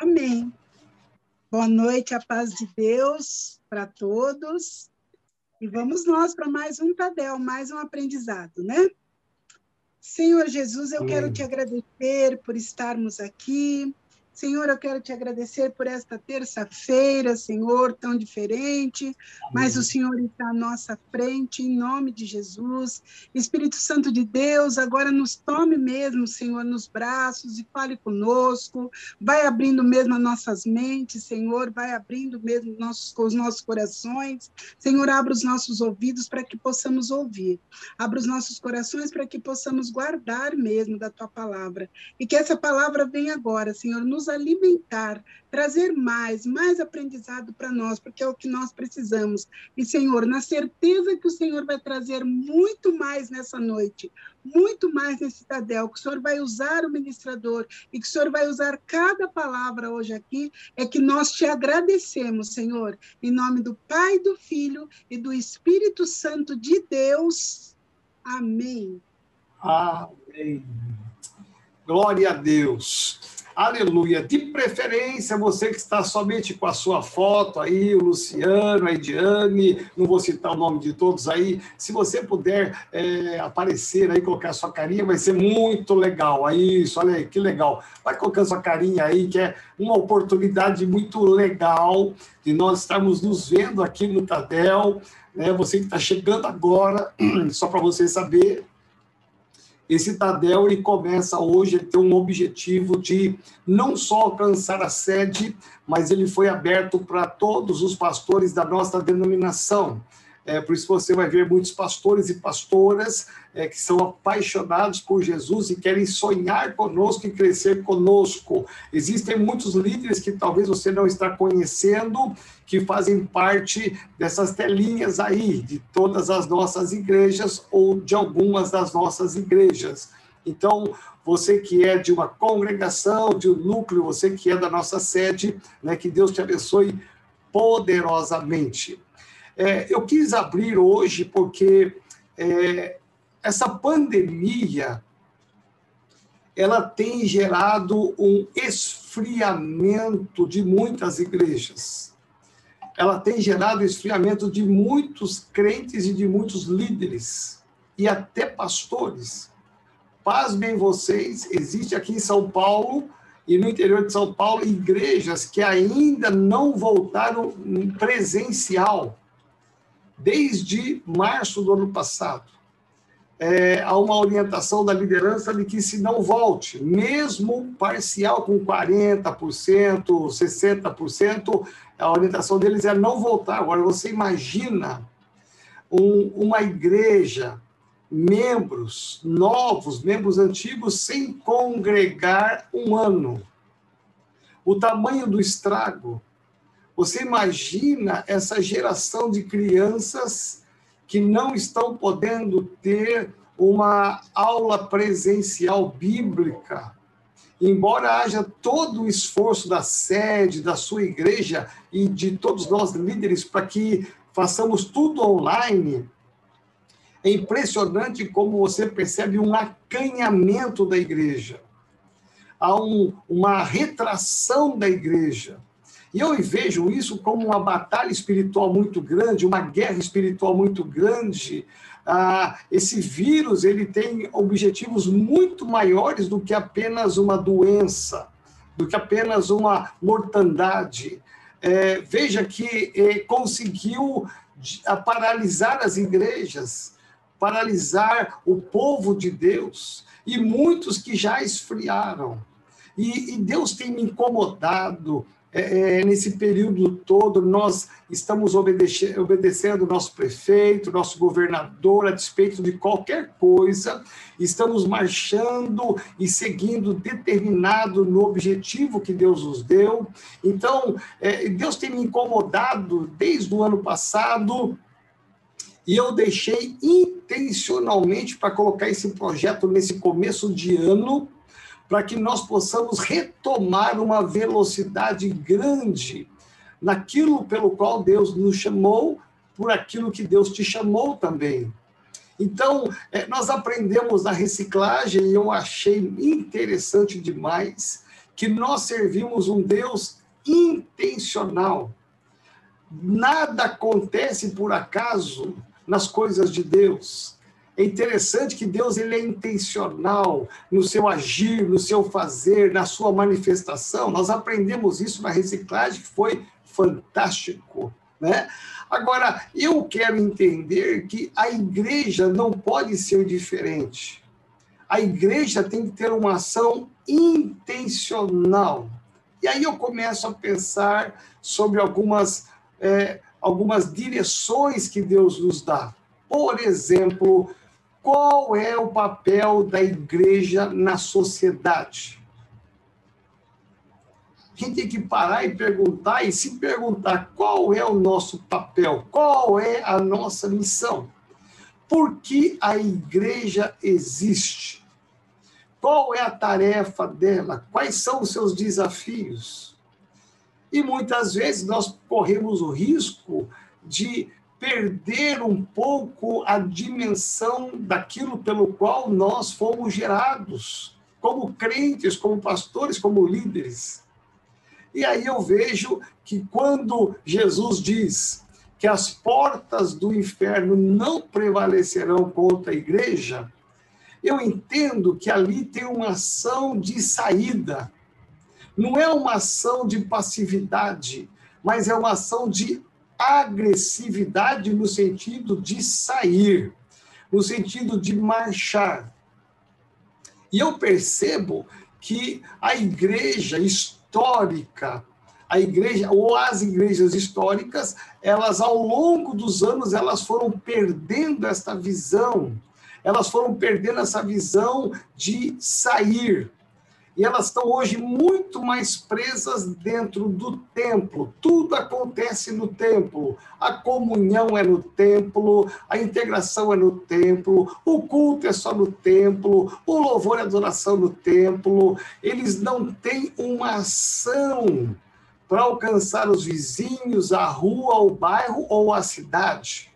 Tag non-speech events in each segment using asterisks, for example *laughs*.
Amém. Boa noite, a paz de Deus para todos. E vamos nós para mais um Tadel, mais um aprendizado, né? Senhor Jesus, eu quero te agradecer por estarmos aqui, Senhor, eu quero te agradecer por esta terça-feira, Senhor, tão diferente, Amém. mas o Senhor está à nossa frente, em nome de Jesus. Espírito Santo de Deus, agora nos tome mesmo, Senhor, nos braços e fale conosco, vai abrindo mesmo as nossas mentes, Senhor, vai abrindo mesmo nossos, os nossos corações. Senhor, abra os nossos ouvidos para que possamos ouvir, abra os nossos corações para que possamos guardar mesmo da tua palavra, e que essa palavra venha agora, Senhor, nos alimentar, trazer mais, mais aprendizado para nós, porque é o que nós precisamos. E, Senhor, na certeza que o Senhor vai trazer muito mais nessa noite, muito mais nesse Tadel, que o Senhor vai usar o ministrador e que o Senhor vai usar cada palavra hoje aqui, é que nós te agradecemos, Senhor, em nome do Pai, do Filho e do Espírito Santo de Deus. Amém. Amém. Glória a Deus. Aleluia. De preferência, você que está somente com a sua foto aí, o Luciano, a Ediane, não vou citar o nome de todos aí. Se você puder é, aparecer aí, colocar sua carinha, vai ser muito legal. Aí, isso, olha aí, que legal. Vai colocando sua carinha aí, que é uma oportunidade muito legal de nós estarmos nos vendo aqui no Tadel. Né? Você que está chegando agora, *clears throat* só para você saber, esse Tadel ele começa hoje a ter um objetivo de não só alcançar a sede, mas ele foi aberto para todos os pastores da nossa denominação. É, por isso você vai ver muitos pastores e pastoras é, que são apaixonados por Jesus e querem sonhar conosco e crescer conosco. Existem muitos líderes que talvez você não está conhecendo, que fazem parte dessas telinhas aí, de todas as nossas igrejas ou de algumas das nossas igrejas. Então, você que é de uma congregação, de um núcleo, você que é da nossa sede, né, que Deus te abençoe poderosamente. É, eu quis abrir hoje porque é, essa pandemia ela tem gerado um esfriamento de muitas igrejas. Ela tem gerado esfriamento de muitos crentes e de muitos líderes e até pastores. Pasmem vocês, existe aqui em São Paulo e no interior de São Paulo igrejas que ainda não voltaram presencial desde março do ano passado. É, há uma orientação da liderança de que se não volte, mesmo parcial com 40%, 60%, a orientação deles é não voltar. Agora, você imagina um, uma igreja, membros novos, membros antigos, sem congregar um ano. O tamanho do estrago você imagina essa geração de crianças que não estão podendo ter uma aula presencial bíblica, embora haja todo o esforço da sede, da sua igreja e de todos nós líderes para que façamos tudo online, é impressionante como você percebe um acanhamento da igreja. Há um, uma retração da igreja. E eu vejo isso como uma batalha espiritual muito grande, uma guerra espiritual muito grande. Ah, esse vírus ele tem objetivos muito maiores do que apenas uma doença, do que apenas uma mortandade. É, veja que é, conseguiu paralisar as igrejas, paralisar o povo de Deus e muitos que já esfriaram. E, e Deus tem me incomodado é, é, nesse período todo, nós estamos obedecendo, obedecendo nosso prefeito, nosso governador, a despeito de qualquer coisa, estamos marchando e seguindo determinado no objetivo que Deus nos deu. Então, é, Deus tem me incomodado desde o ano passado. E eu deixei intencionalmente para colocar esse projeto nesse começo de ano, para que nós possamos retomar uma velocidade grande naquilo pelo qual Deus nos chamou, por aquilo que Deus te chamou também. Então, é, nós aprendemos a reciclagem e eu achei interessante demais que nós servimos um Deus intencional. Nada acontece por acaso nas coisas de Deus. É interessante que Deus ele é intencional no seu agir, no seu fazer, na sua manifestação. Nós aprendemos isso na reciclagem, que foi fantástico, né? Agora, eu quero entender que a igreja não pode ser diferente. A igreja tem que ter uma ação intencional. E aí eu começo a pensar sobre algumas, é, algumas direções que Deus nos dá. Por exemplo, qual é o papel da igreja na sociedade? A gente tem que parar e perguntar e se perguntar qual é o nosso papel, qual é a nossa missão. Por que a igreja existe? Qual é a tarefa dela? Quais são os seus desafios? E muitas vezes nós corremos o risco de perder um pouco a dimensão daquilo pelo qual nós fomos gerados, como crentes, como pastores, como líderes. E aí eu vejo que quando Jesus diz que as portas do inferno não prevalecerão contra a igreja, eu entendo que ali tem uma ação de saída. Não é uma ação de passividade, mas é uma ação de agressividade no sentido de sair, no sentido de marchar. E eu percebo que a igreja histórica, a igreja ou as igrejas históricas, elas ao longo dos anos elas foram perdendo esta visão. Elas foram perdendo essa visão de sair, e elas estão hoje muito mais presas dentro do templo. Tudo acontece no templo. A comunhão é no templo, a integração é no templo, o culto é só no templo, o louvor e adoração no templo. Eles não têm uma ação para alcançar os vizinhos, a rua, o bairro ou a cidade.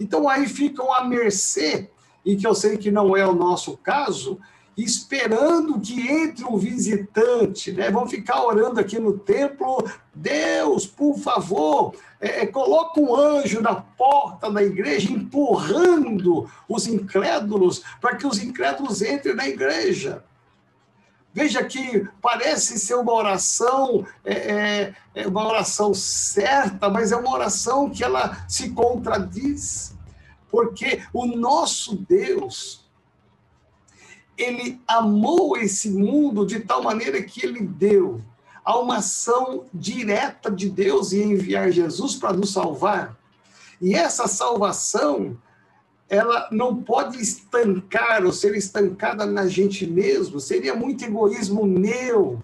Então aí ficam à mercê, e que eu sei que não é o nosso caso, esperando que entre um visitante, né? Vão ficar orando aqui no templo, Deus, por favor, é, é, coloca um anjo na porta da igreja, empurrando os incrédulos, para que os incrédulos entrem na igreja. Veja que parece ser uma oração, é, é, é uma oração certa, mas é uma oração que ela se contradiz, porque o nosso Deus, ele amou esse mundo de tal maneira que ele deu a uma ação direta de Deus em enviar Jesus para nos salvar. E essa salvação, ela não pode estancar ou ser estancada na gente mesmo, seria muito egoísmo meu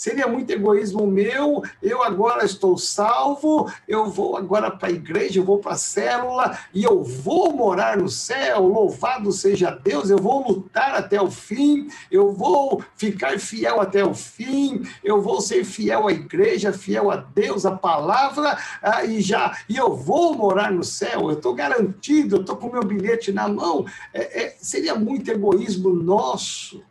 Seria muito egoísmo meu, eu agora estou salvo, eu vou agora para a igreja, eu vou para a célula e eu vou morar no céu, louvado seja Deus, eu vou lutar até o fim, eu vou ficar fiel até o fim, eu vou ser fiel à igreja, fiel a Deus, à palavra, ah, e já, e eu vou morar no céu, eu estou garantido, eu estou com meu bilhete na mão. É, é, seria muito egoísmo nosso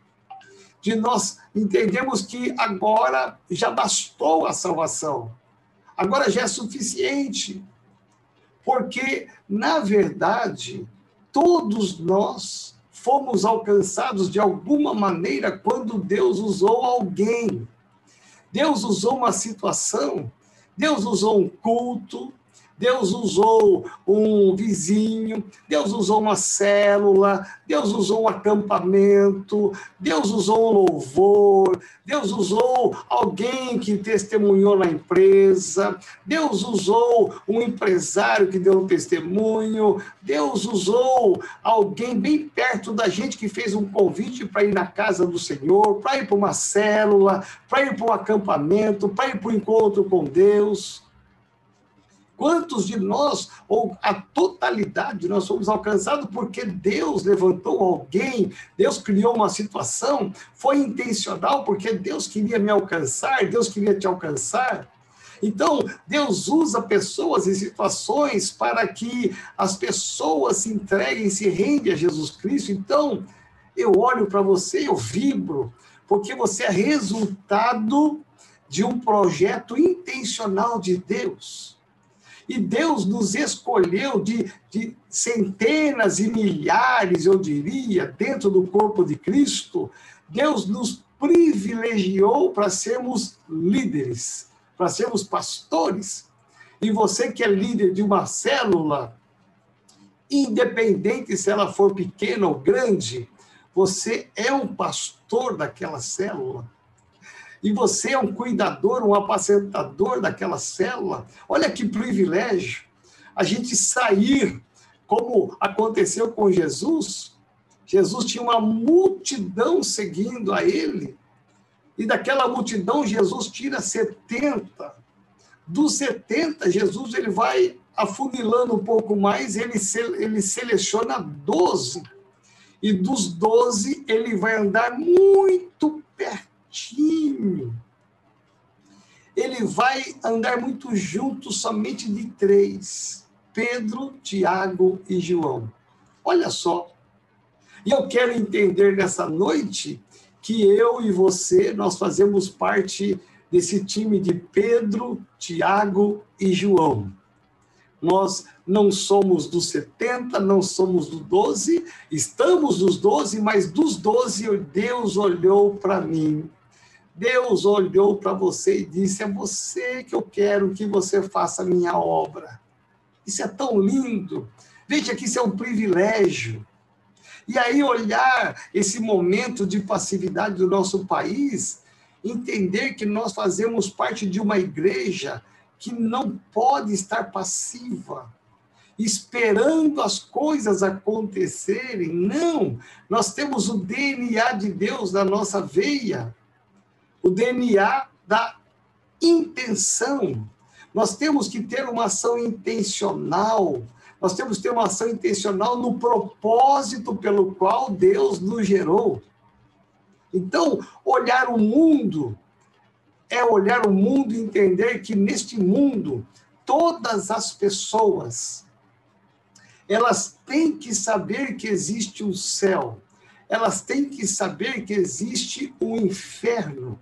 de nós entendemos que agora já bastou a salvação, agora já é suficiente, porque, na verdade, todos nós fomos alcançados de alguma maneira quando Deus usou alguém. Deus usou uma situação, Deus usou um culto, Deus usou um vizinho, Deus usou uma célula, Deus usou um acampamento, Deus usou um louvor, Deus usou alguém que testemunhou na empresa, Deus usou um empresário que deu um testemunho, Deus usou alguém bem perto da gente que fez um convite para ir na casa do Senhor, para ir para uma célula, para ir para um acampamento, para ir para o um encontro com Deus. Quantos de nós, ou a totalidade, nós fomos alcançados porque Deus levantou alguém, Deus criou uma situação, foi intencional porque Deus queria me alcançar, Deus queria te alcançar. Então, Deus usa pessoas e situações para que as pessoas se entreguem, se rendem a Jesus Cristo. Então, eu olho para você, eu vibro, porque você é resultado de um projeto intencional de Deus. E Deus nos escolheu de, de centenas e milhares, eu diria, dentro do corpo de Cristo. Deus nos privilegiou para sermos líderes, para sermos pastores. E você que é líder de uma célula, independente se ela for pequena ou grande, você é um pastor daquela célula. E você é um cuidador, um apacentador daquela célula. Olha que privilégio a gente sair, como aconteceu com Jesus. Jesus tinha uma multidão seguindo a ele. E daquela multidão, Jesus tira 70. Dos 70, Jesus ele vai afunilando um pouco mais, ele, ele seleciona 12 e dos doze, ele vai andar muito pertinho. Ele vai andar muito junto somente de três: Pedro, Tiago e João. Olha só. E eu quero entender nessa noite que eu e você, nós fazemos parte desse time de Pedro, Tiago e João. Nós não somos dos 70, não somos do 12, estamos dos 12, mas dos 12 Deus olhou para mim. Deus olhou para você e disse: É você que eu quero que você faça a minha obra. Isso é tão lindo. Veja que isso é um privilégio. E aí, olhar esse momento de passividade do nosso país, entender que nós fazemos parte de uma igreja que não pode estar passiva, esperando as coisas acontecerem. Não, nós temos o DNA de Deus na nossa veia, o DNA da intenção. Nós temos que ter uma ação intencional. Nós temos que ter uma ação intencional no propósito pelo qual Deus nos gerou. Então, olhar o mundo é olhar o mundo e entender que neste mundo todas as pessoas elas têm que saber que existe um céu, elas têm que saber que existe um inferno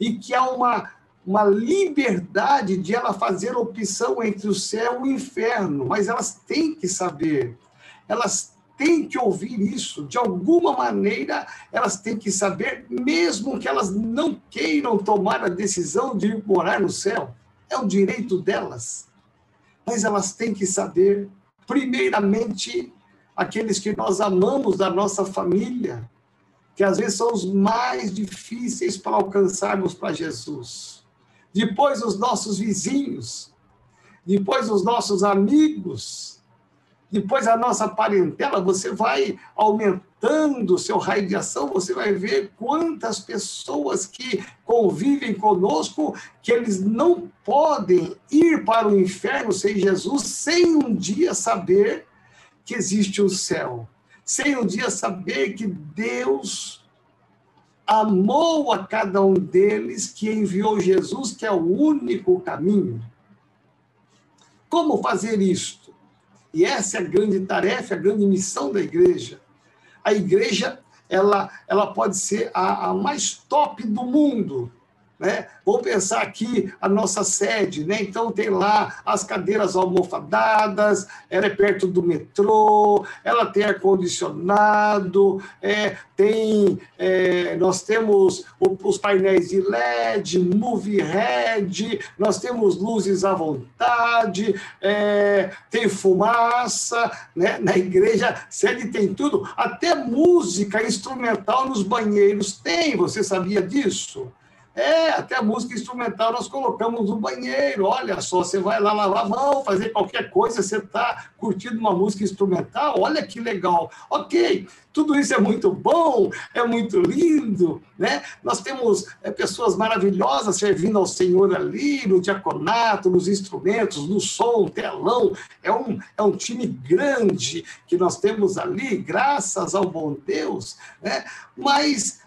e que há uma uma liberdade de ela fazer opção entre o céu e o inferno, mas elas têm que saber, elas têm que ouvir isso. De alguma maneira, elas têm que saber, mesmo que elas não queiram tomar a decisão de morar no céu. É o direito delas. Mas elas têm que saber, primeiramente, aqueles que nós amamos da nossa família, que às vezes são os mais difíceis para alcançarmos para Jesus. Depois, os nossos vizinhos, depois, os nossos amigos, depois a nossa parentela, você vai aumentando o seu raio de ação, você vai ver quantas pessoas que convivem conosco, que eles não podem ir para o inferno sem Jesus, sem um dia saber que existe o um céu, sem um dia saber que Deus amou a cada um deles, que enviou Jesus, que é o único caminho. Como fazer isto? E essa é a grande tarefa, a grande missão da igreja. A igreja, ela, ela pode ser a, a mais top do mundo, né? Vamos pensar aqui a nossa sede, né? Então tem lá as cadeiras almofadadas, ela é perto do metrô, ela tem ar-condicionado, é, tem, é, nós temos os painéis de LED, movie head, nós temos luzes à vontade, é, tem fumaça, né? Na igreja sede tem tudo, até música instrumental nos banheiros tem, você sabia disso? É, até a música instrumental nós colocamos no banheiro. Olha só, você vai lá lavar mão, fazer qualquer coisa, você está curtindo uma música instrumental, olha que legal. Ok, tudo isso é muito bom, é muito lindo, né? Nós temos é, pessoas maravilhosas servindo ao Senhor ali, no diaconato, nos instrumentos, no som, telão. É um, é um time grande que nós temos ali, graças ao bom Deus, né? Mas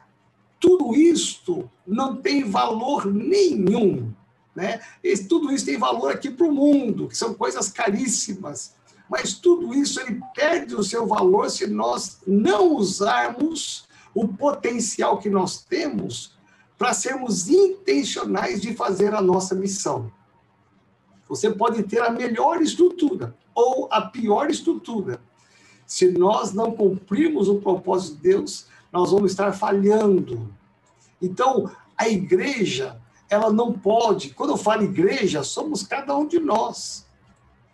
tudo isto não tem valor nenhum. Né? E tudo isso tem valor aqui para o mundo, que são coisas caríssimas. Mas tudo isso ele perde o seu valor se nós não usarmos o potencial que nós temos para sermos intencionais de fazer a nossa missão. Você pode ter a melhor estrutura ou a pior estrutura. Se nós não cumprirmos o propósito de Deus, nós vamos estar falhando. Então, a igreja, ela não pode, quando eu falo igreja, somos cada um de nós,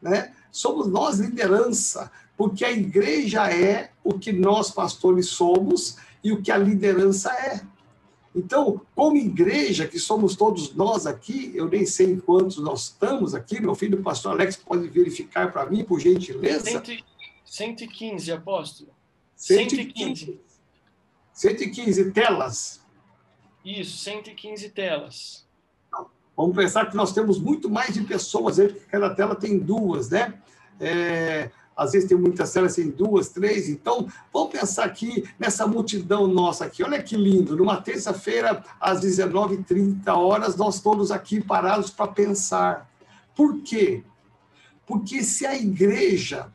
né? Somos nós liderança, porque a igreja é o que nós pastores somos e o que a liderança é. Então, como igreja, que somos todos nós aqui, eu nem sei em quantos nós estamos aqui, meu filho, o pastor Alex, pode verificar para mim, por gentileza. 115, apóstolo. 115. 115 telas. Isso, 115 telas. Vamos pensar que nós temos muito mais de pessoas, cada tela tem duas, né? É, às vezes tem muitas telas, tem duas, três. Então, vamos pensar aqui nessa multidão nossa aqui. Olha que lindo, numa terça-feira, às 19h30 horas, nós todos aqui parados para pensar. Por quê? Porque se a igreja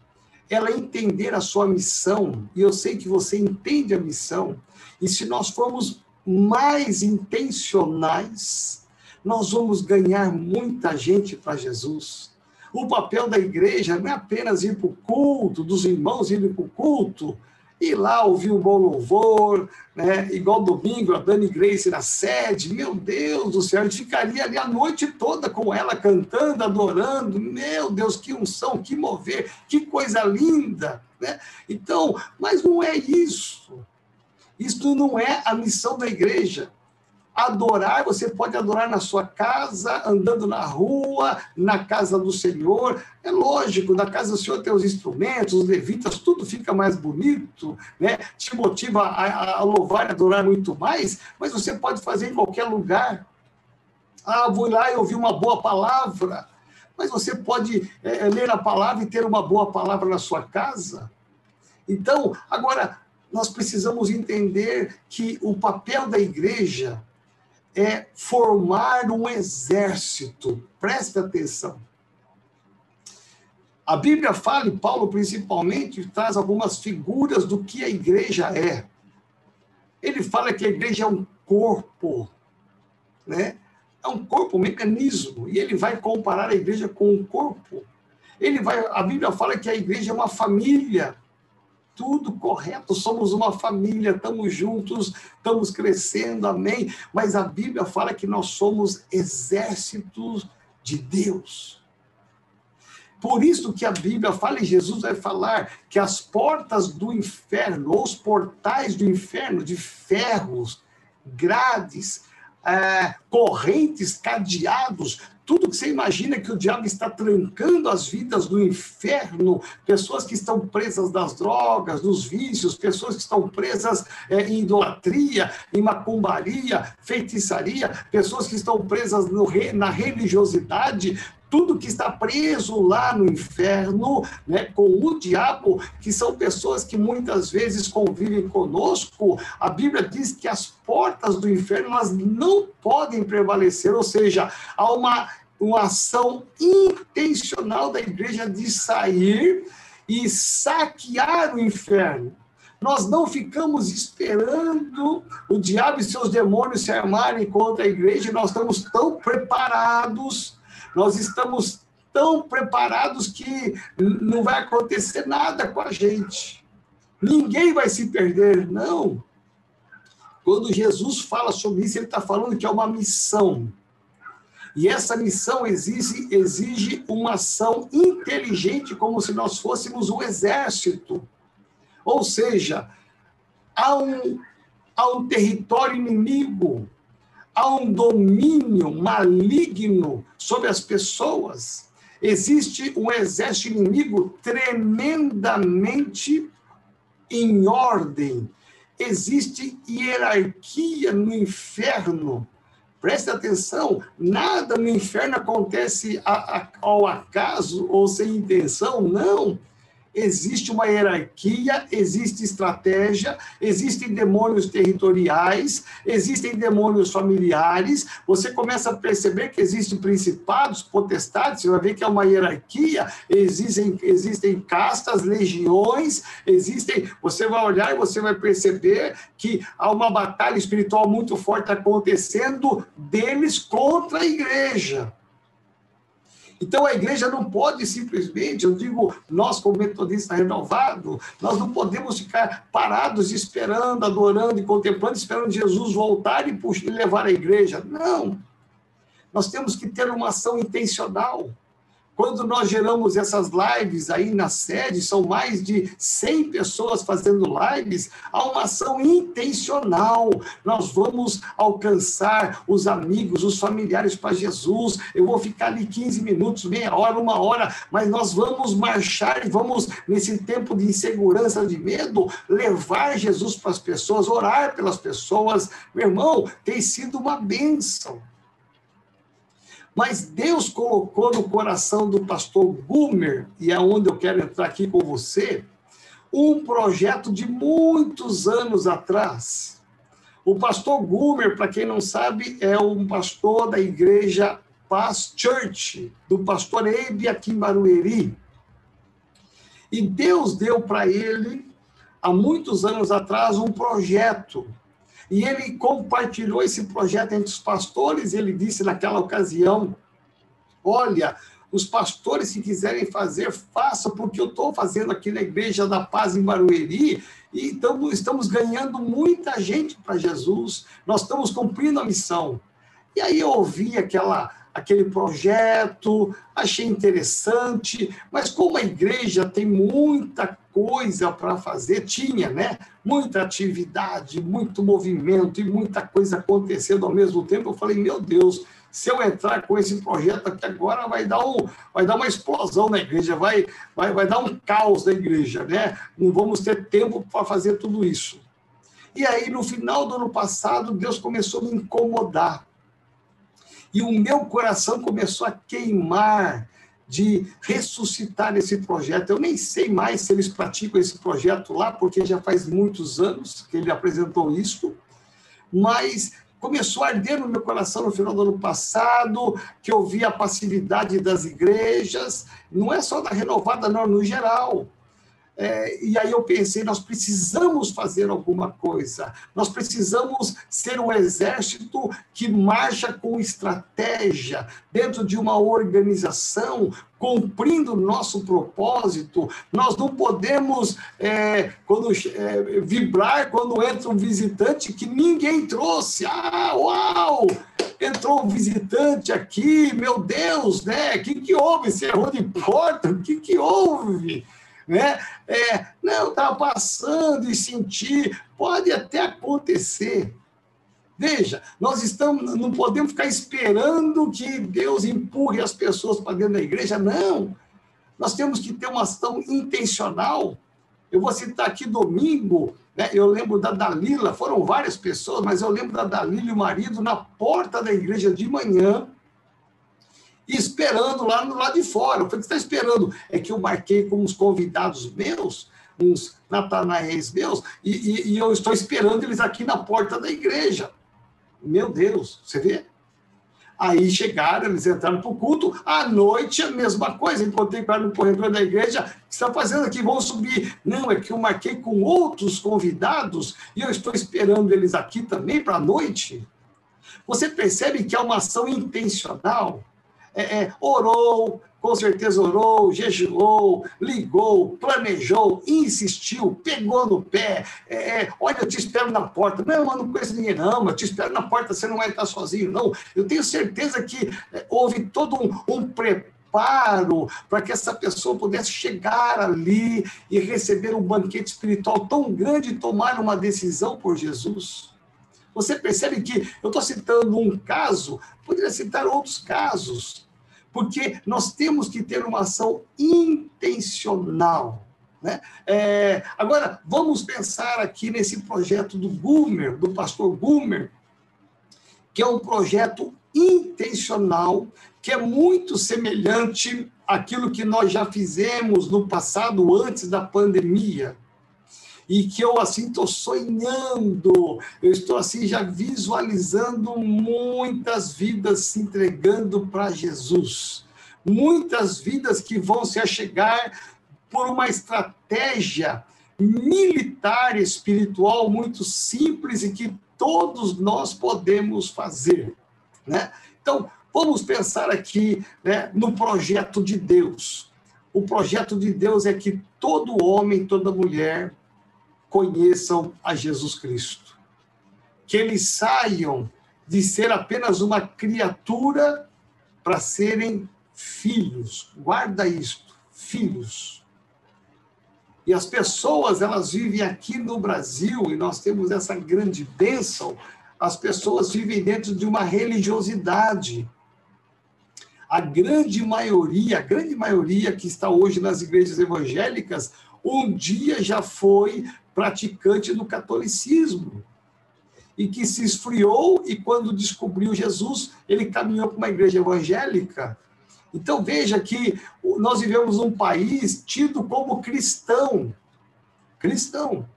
ela entender a sua missão, e eu sei que você entende a missão, e se nós formos mais intencionais, nós vamos ganhar muita gente para Jesus. O papel da igreja não é apenas ir para o culto, dos irmãos irem para o culto, ir lá ouvir um bom louvor, né? igual domingo, a Dani Grace na sede, meu Deus do céu, a gente ficaria ali a noite toda com ela cantando, adorando, meu Deus, que unção, que mover, que coisa linda, né? Então, mas não é isso. Isto não é a missão da igreja. Adorar, você pode adorar na sua casa, andando na rua, na casa do Senhor. É lógico, na casa do Senhor tem os instrumentos, os levitas, tudo fica mais bonito, né? te motiva a, a louvar e adorar muito mais, mas você pode fazer em qualquer lugar. Ah, vou lá e ouvir uma boa palavra. Mas você pode é, ler a palavra e ter uma boa palavra na sua casa. Então, agora, nós precisamos entender que o papel da igreja é formar um exército. Preste atenção. A Bíblia fala, e Paulo principalmente, traz algumas figuras do que a igreja é. Ele fala que a igreja é um corpo, né? É um corpo, um mecanismo, e ele vai comparar a igreja com um corpo. Ele vai, a Bíblia fala que a igreja é uma família, tudo correto, somos uma família, estamos juntos, estamos crescendo, amém. Mas a Bíblia fala que nós somos exércitos de Deus. Por isso que a Bíblia fala, e Jesus vai falar, que as portas do inferno, ou os portais do inferno, de ferros, grades, é, correntes, cadeados, tudo que você imagina que o diabo está trancando as vidas do inferno, pessoas que estão presas nas drogas, nos vícios, pessoas que estão presas é, em idolatria, em macumbaria, feitiçaria, pessoas que estão presas no, na religiosidade, tudo que está preso lá no inferno, né, com o diabo, que são pessoas que muitas vezes convivem conosco, a Bíblia diz que as portas do inferno elas não podem prevalecer, ou seja, há uma, uma ação intencional da igreja de sair e saquear o inferno. Nós não ficamos esperando o diabo e seus demônios se armarem contra a igreja, nós estamos tão preparados nós estamos tão preparados que não vai acontecer nada com a gente. Ninguém vai se perder, não. Quando Jesus fala sobre isso, ele está falando que é uma missão. E essa missão exige, exige uma ação inteligente, como se nós fôssemos um exército. Ou seja, há um, há um território inimigo, há um domínio maligno sobre as pessoas. Existe um exército inimigo tremendamente em ordem. Existe hierarquia no inferno. Preste atenção, nada no inferno acontece ao acaso ou sem intenção, não. Existe uma hierarquia, existe estratégia, existem demônios territoriais, existem demônios familiares. Você começa a perceber que existem principados, potestades, você vai ver que é uma hierarquia, existem, existem castas, legiões, existem. Você vai olhar e você vai perceber que há uma batalha espiritual muito forte acontecendo deles contra a igreja. Então a igreja não pode simplesmente, eu digo, nós como metodista renovado, nós não podemos ficar parados esperando, adorando e contemplando, esperando Jesus voltar e, puxar, levar a igreja. Não. Nós temos que ter uma ação intencional. Quando nós geramos essas lives aí na sede, são mais de 100 pessoas fazendo lives, há uma ação intencional. Nós vamos alcançar os amigos, os familiares para Jesus. Eu vou ficar ali 15 minutos, meia hora, uma hora, mas nós vamos marchar e vamos, nesse tempo de insegurança, de medo, levar Jesus para as pessoas, orar pelas pessoas. Meu irmão, tem sido uma bênção. Mas Deus colocou no coração do pastor Gumer, e é onde eu quero entrar aqui com você, um projeto de muitos anos atrás. O pastor Gumer, para quem não sabe, é um pastor da igreja Paz Church, do pastor Eibe aqui em Barueri. E Deus deu para ele, há muitos anos atrás, um projeto e ele compartilhou esse projeto entre os pastores. Ele disse naquela ocasião: Olha, os pastores, se quiserem fazer, façam, porque eu estou fazendo aqui na Igreja da Paz em Barueri, e então estamos ganhando muita gente para Jesus, nós estamos cumprindo a missão. E aí eu ouvi aquela, aquele projeto, achei interessante, mas como a igreja tem muita coisa para fazer, tinha, né? Muita atividade, muito movimento e muita coisa acontecendo ao mesmo tempo. Eu falei, meu Deus, se eu entrar com esse projeto aqui agora, vai dar, um, vai dar uma explosão na igreja, vai, vai, vai dar um caos na igreja, né? Não vamos ter tempo para fazer tudo isso. E aí, no final do ano passado, Deus começou a me incomodar. E o meu coração começou a queimar de ressuscitar esse projeto. Eu nem sei mais se eles praticam esse projeto lá, porque já faz muitos anos que ele apresentou isso, mas começou a arder no meu coração no final do ano passado, que eu vi a passividade das igrejas, não é só da renovada, não, no geral. É, e aí eu pensei, nós precisamos fazer alguma coisa, nós precisamos ser um exército que marcha com estratégia, dentro de uma organização, cumprindo nosso propósito. Nós não podemos é, quando, é, vibrar quando entra um visitante que ninguém trouxe. Ah, uau! Entrou um visitante aqui, meu Deus, né? O que, que houve? Você errou de porta? O que, que houve? Né? É, não, estava passando e senti, pode até acontecer. Veja, nós estamos, não podemos ficar esperando que Deus empurre as pessoas para dentro da igreja, não. Nós temos que ter uma ação intencional. Eu vou citar aqui domingo, né? eu lembro da Dalila, foram várias pessoas, mas eu lembro da Dalila e o marido na porta da igreja de manhã, e esperando lá no lado de fora. Eu falei, o que está esperando? É que eu marquei com uns convidados meus, uns natanaéis meus, e, e, e, eu estou esperando eles aqui na porta da igreja. Meu Deus, você vê? Aí chegaram, eles entraram para o culto, à noite a mesma coisa, encontrei ela no corredor da igreja, o que está fazendo aqui? Vão subir. Não, é que eu marquei com outros convidados e eu estou esperando eles aqui também para a noite. Você percebe que é uma ação intencional? É, é, orou, com certeza orou, jejuou, ligou, planejou, insistiu, pegou no pé. É, é, olha, eu te espero na porta. Não, eu não conheço ninguém, não. Eu te espero na porta, você não vai estar sozinho, não. Eu tenho certeza que é, houve todo um, um preparo para que essa pessoa pudesse chegar ali e receber um banquete espiritual tão grande e tomar uma decisão por Jesus. Você percebe que eu estou citando um caso, poderia citar outros casos porque nós temos que ter uma ação intencional. Né? É, agora, vamos pensar aqui nesse projeto do Gumer, do pastor Gumer, que é um projeto intencional que é muito semelhante àquilo que nós já fizemos no passado, antes da pandemia. E que eu, assim, estou sonhando, eu estou, assim, já visualizando muitas vidas se entregando para Jesus. Muitas vidas que vão se achegar por uma estratégia militar espiritual muito simples e que todos nós podemos fazer. Né? Então, vamos pensar aqui né, no projeto de Deus. O projeto de Deus é que todo homem, toda mulher conheçam a Jesus Cristo. Que eles saiam de ser apenas uma criatura para serem filhos. Guarda isto, filhos. E as pessoas, elas vivem aqui no Brasil, e nós temos essa grande bênção, as pessoas vivem dentro de uma religiosidade. A grande maioria, a grande maioria que está hoje nas igrejas evangélicas, um dia já foi praticante do catolicismo. E que se esfriou e quando descobriu Jesus, ele caminhou para uma igreja evangélica. Então veja que nós vivemos um país tido como cristão. Cristão.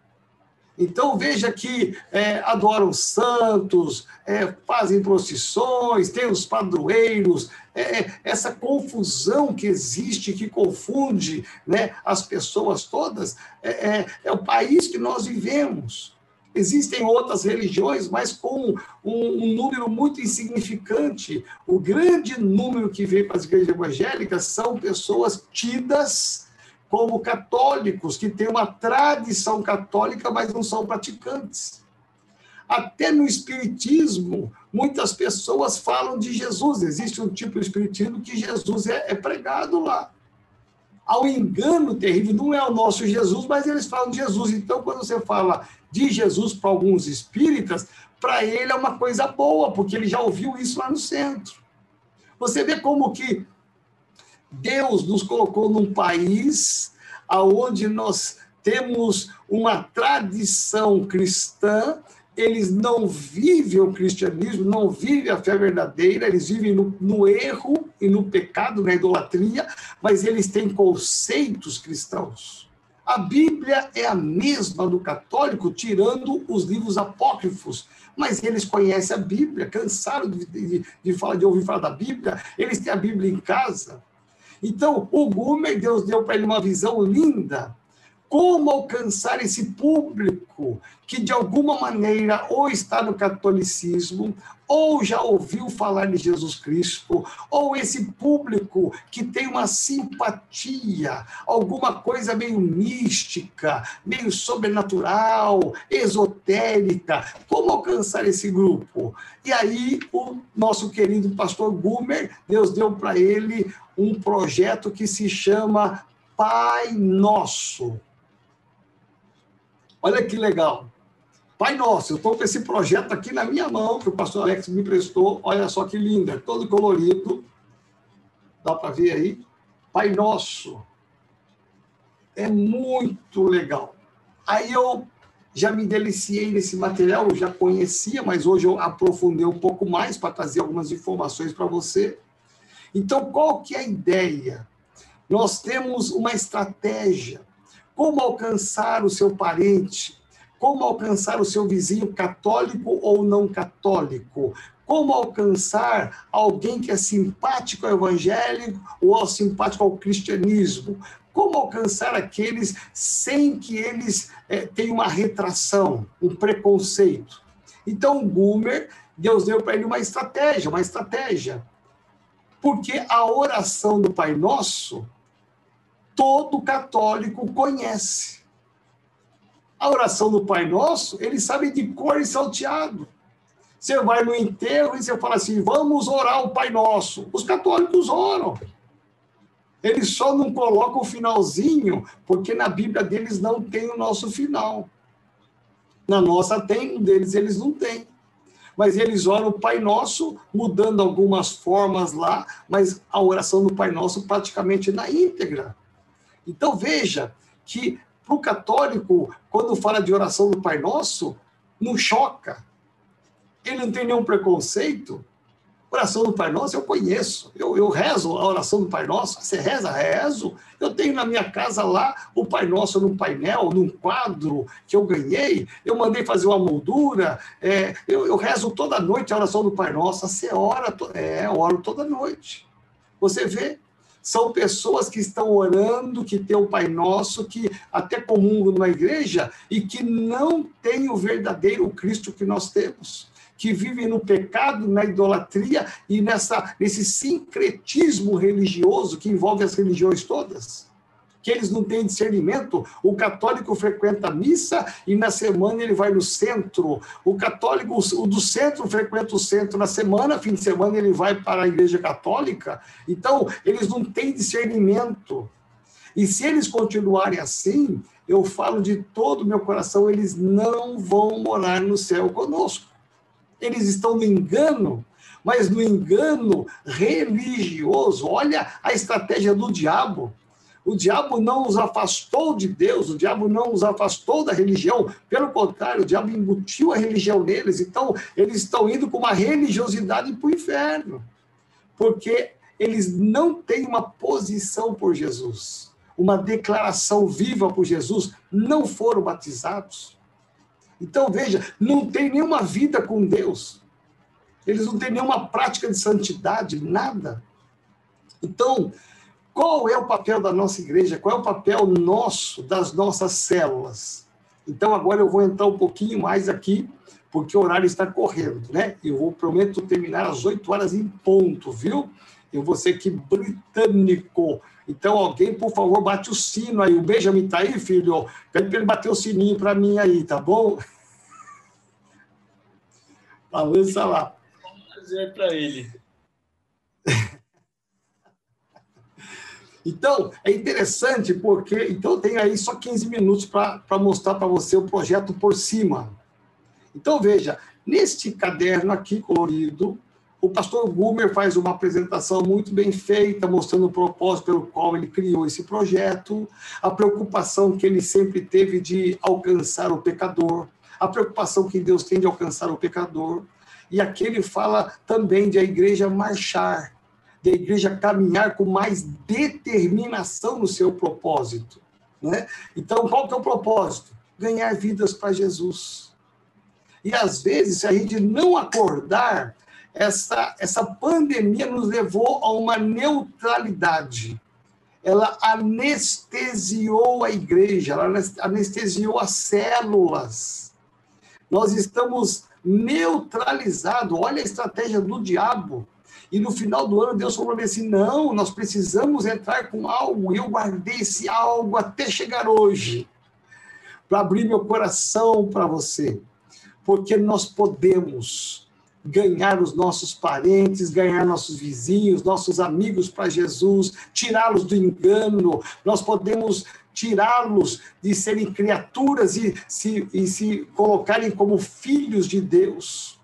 Então veja que é, adoram santos, é, fazem procissões, tem os padroeiros, é, essa confusão que existe, que confunde né, as pessoas todas, é, é, é o país que nós vivemos. Existem outras religiões, mas com um, um, número muito insignificante. O grande número que vem para as igrejas evangélicas são pessoas tidas como católicos, que têm uma tradição católica, mas não são praticantes. Até no Espiritismo, muitas pessoas falam de Jesus. Existe um tipo de Espiritismo que Jesus é, é pregado lá. Há um engano terrível, não é o nosso Jesus, mas eles falam de Jesus. Então, quando você fala de Jesus para alguns espíritas, para ele é uma coisa boa, porque ele já ouviu isso lá no centro. Você vê como que Deus nos colocou num país aonde nós temos uma tradição cristã, eles não vivem o cristianismo, não vivem a fé verdadeira, eles vivem no, no erro e no pecado, na idolatria, mas eles têm conceitos cristãos. A Bíblia é a mesma do católico, tirando os livros apócrifos, mas eles conhecem a Bíblia, cansaram de, de, de, falar, de ouvir falar da Bíblia, eles têm a Bíblia em casa. Então, o Gumer, Deus deu para ele uma visão linda. Como alcançar esse público que, de alguma maneira, ou está no catolicismo, ou já ouviu falar de Jesus Cristo, ou esse público que tem uma simpatia, alguma coisa meio mística, meio sobrenatural, esotérica. Como alcançar esse grupo? E aí, o nosso querido pastor Gumer, Deus deu para ele um projeto que se chama Pai Nosso. Olha que legal. Pai Nosso, eu estou com esse projeto aqui na minha mão, que o pastor Alex me prestou. Olha só que lindo, é todo colorido. Dá para ver aí? Pai Nosso. É muito legal. Aí eu já me deliciei nesse material, eu já conhecia, mas hoje eu aprofundei um pouco mais para trazer algumas informações para você. Então, qual que é a ideia? Nós temos uma estratégia. Como alcançar o seu parente? Como alcançar o seu vizinho católico ou não católico? Como alcançar alguém que é simpático ao evangelho ou simpático ao cristianismo? Como alcançar aqueles sem que eles é, tenham uma retração, um preconceito? Então, o Gumer, Deus deu para ele uma estratégia, uma estratégia. Porque a oração do Pai Nosso, todo católico conhece. A oração do Pai Nosso, ele sabe de cor e salteado. Você vai no enterro e você fala assim: vamos orar o Pai Nosso. Os católicos oram. Eles só não colocam o finalzinho, porque na Bíblia deles não tem o nosso final. Na nossa tem, deles eles não têm mas eles oram o Pai Nosso, mudando algumas formas lá, mas a oração do Pai Nosso praticamente na íntegra. Então veja que para o católico, quando fala de oração do Pai Nosso, não choca. Ele não tem nenhum preconceito. Oração do Pai Nosso eu conheço. Eu, eu rezo a oração do Pai Nosso. Você reza? Rezo. Eu tenho na minha casa lá o Pai Nosso num painel, num quadro que eu ganhei. Eu mandei fazer uma moldura. É, eu, eu, rezo toda noite a oração do Pai Nosso. Você ora, é, eu oro toda noite. Você vê? São pessoas que estão orando, que tem o Pai Nosso, que até comungam numa igreja e que não tem o verdadeiro Cristo que nós temos que vivem no pecado, na idolatria e nessa, nesse sincretismo religioso que envolve as religiões todas. Que eles não têm discernimento. O católico frequenta a missa e na semana ele vai no centro. O católico, o do centro, frequenta o centro na semana, fim de semana ele vai para a igreja católica. Então, eles não têm discernimento. E se eles continuarem assim, eu falo de todo o meu coração, eles não vão morar no céu conosco eles estão no engano, mas no engano religioso. Olha a estratégia do diabo. O diabo não os afastou de Deus, o diabo não os afastou da religião, pelo contrário, o diabo embutiu a religião neles. Então, eles estão indo com uma religiosidade para o inferno, porque eles não têm uma posição por Jesus, uma declaração viva por Jesus, não foram batizados. Então, veja, não tem nenhuma vida com Deus. Eles não têm nenhuma prática de santidade, nada. Então, qual é o papel da nossa igreja? Qual é o papel nosso, das nossas células? Então, agora eu vou entrar um pouquinho mais aqui, porque o horário está correndo, né? Eu prometo terminar às 8 horas em ponto, viu? Eu vou ser aqui britânico. Então, alguém, por favor, bate o sino aí. O Benjamin está aí, filho? Pede para ele bater o sininho para mim aí, tá bom? *laughs* Balança lá. Vamos fazer para ele. Então, é interessante porque. Então, tem aí só 15 minutos para mostrar para você o projeto por cima. Então, veja, neste caderno aqui colorido, o pastor Gumer faz uma apresentação muito bem feita, mostrando o propósito pelo qual ele criou esse projeto, a preocupação que ele sempre teve de alcançar o pecador, a preocupação que Deus tem de alcançar o pecador. E aqui ele fala também de a igreja marchar, de a igreja caminhar com mais determinação no seu propósito. Né? Então, qual que é o propósito? Ganhar vidas para Jesus. E às vezes, se a gente não acordar, essa, essa pandemia nos levou a uma neutralidade. Ela anestesiou a igreja, ela anestesiou as células. Nós estamos neutralizados. Olha a estratégia do diabo. E no final do ano, Deus falou assim: não, nós precisamos entrar com algo. E eu guardei esse algo até chegar hoje, para abrir meu coração para você. Porque nós podemos ganhar os nossos parentes, ganhar nossos vizinhos, nossos amigos para Jesus, tirá-los do engano, nós podemos tirá-los de serem criaturas e se, e se colocarem como filhos de Deus.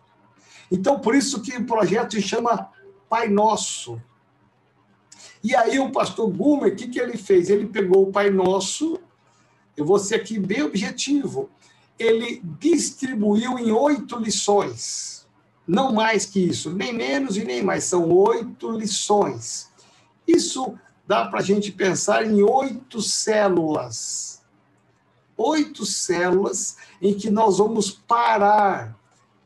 Então, por isso que o projeto se chama Pai Nosso. E aí o pastor Gumer, o que, que ele fez? Ele pegou o Pai Nosso, eu vou ser aqui bem objetivo, ele distribuiu em oito lições não mais que isso, nem menos e nem mais. São oito lições. Isso dá para a gente pensar em oito células. Oito células em que nós vamos parar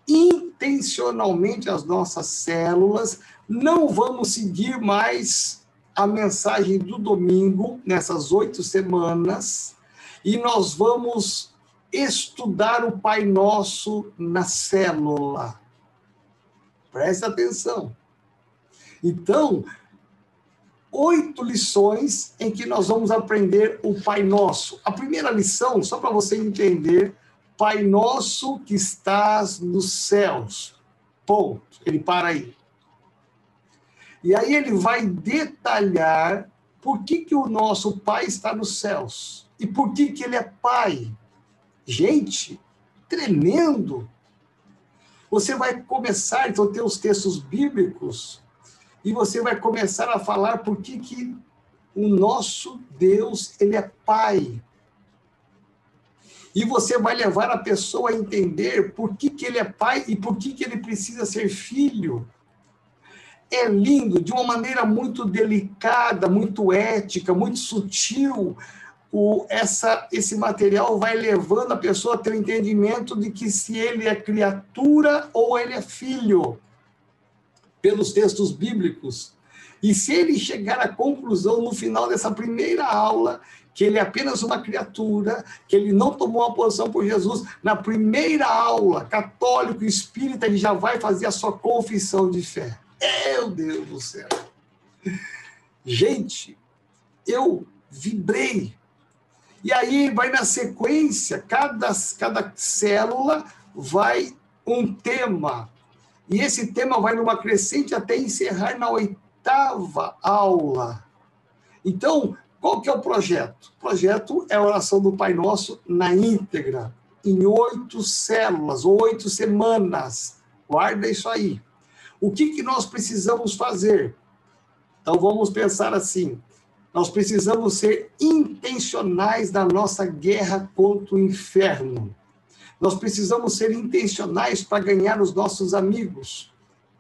intencionalmente as nossas células, não vamos seguir mais a mensagem do domingo nessas oito semanas e nós vamos estudar o Pai Nosso na célula. Preste atenção. Então, oito lições em que nós vamos aprender o Pai Nosso. A primeira lição, só para você entender, Pai Nosso que estás nos céus. Ponto. Ele para aí. E aí ele vai detalhar por que, que o nosso Pai está nos céus e por que, que ele é Pai. Gente, tremendo. Você vai começar, então, a ter os textos bíblicos, e você vai começar a falar por que, que o nosso Deus, ele é Pai. E você vai levar a pessoa a entender por que, que ele é pai e por que, que ele precisa ser filho. É lindo, de uma maneira muito delicada, muito ética, muito sutil. O, essa, esse material vai levando a pessoa a ter o entendimento de que se ele é criatura ou ele é filho, pelos textos bíblicos. E se ele chegar à conclusão no final dessa primeira aula que ele é apenas uma criatura, que ele não tomou uma posição por Jesus, na primeira aula, católico espírita, ele já vai fazer a sua confissão de fé. Meu Deus do céu. Gente, eu vibrei. E aí vai na sequência, cada, cada célula vai um tema. E esse tema vai numa crescente até encerrar na oitava aula. Então, qual que é o projeto? O projeto é a oração do Pai Nosso na íntegra, em oito células, oito semanas. Guarda isso aí. O que, que nós precisamos fazer? Então vamos pensar assim: nós precisamos ser intencionais na nossa guerra contra o inferno. Nós precisamos ser intencionais para ganhar os nossos amigos.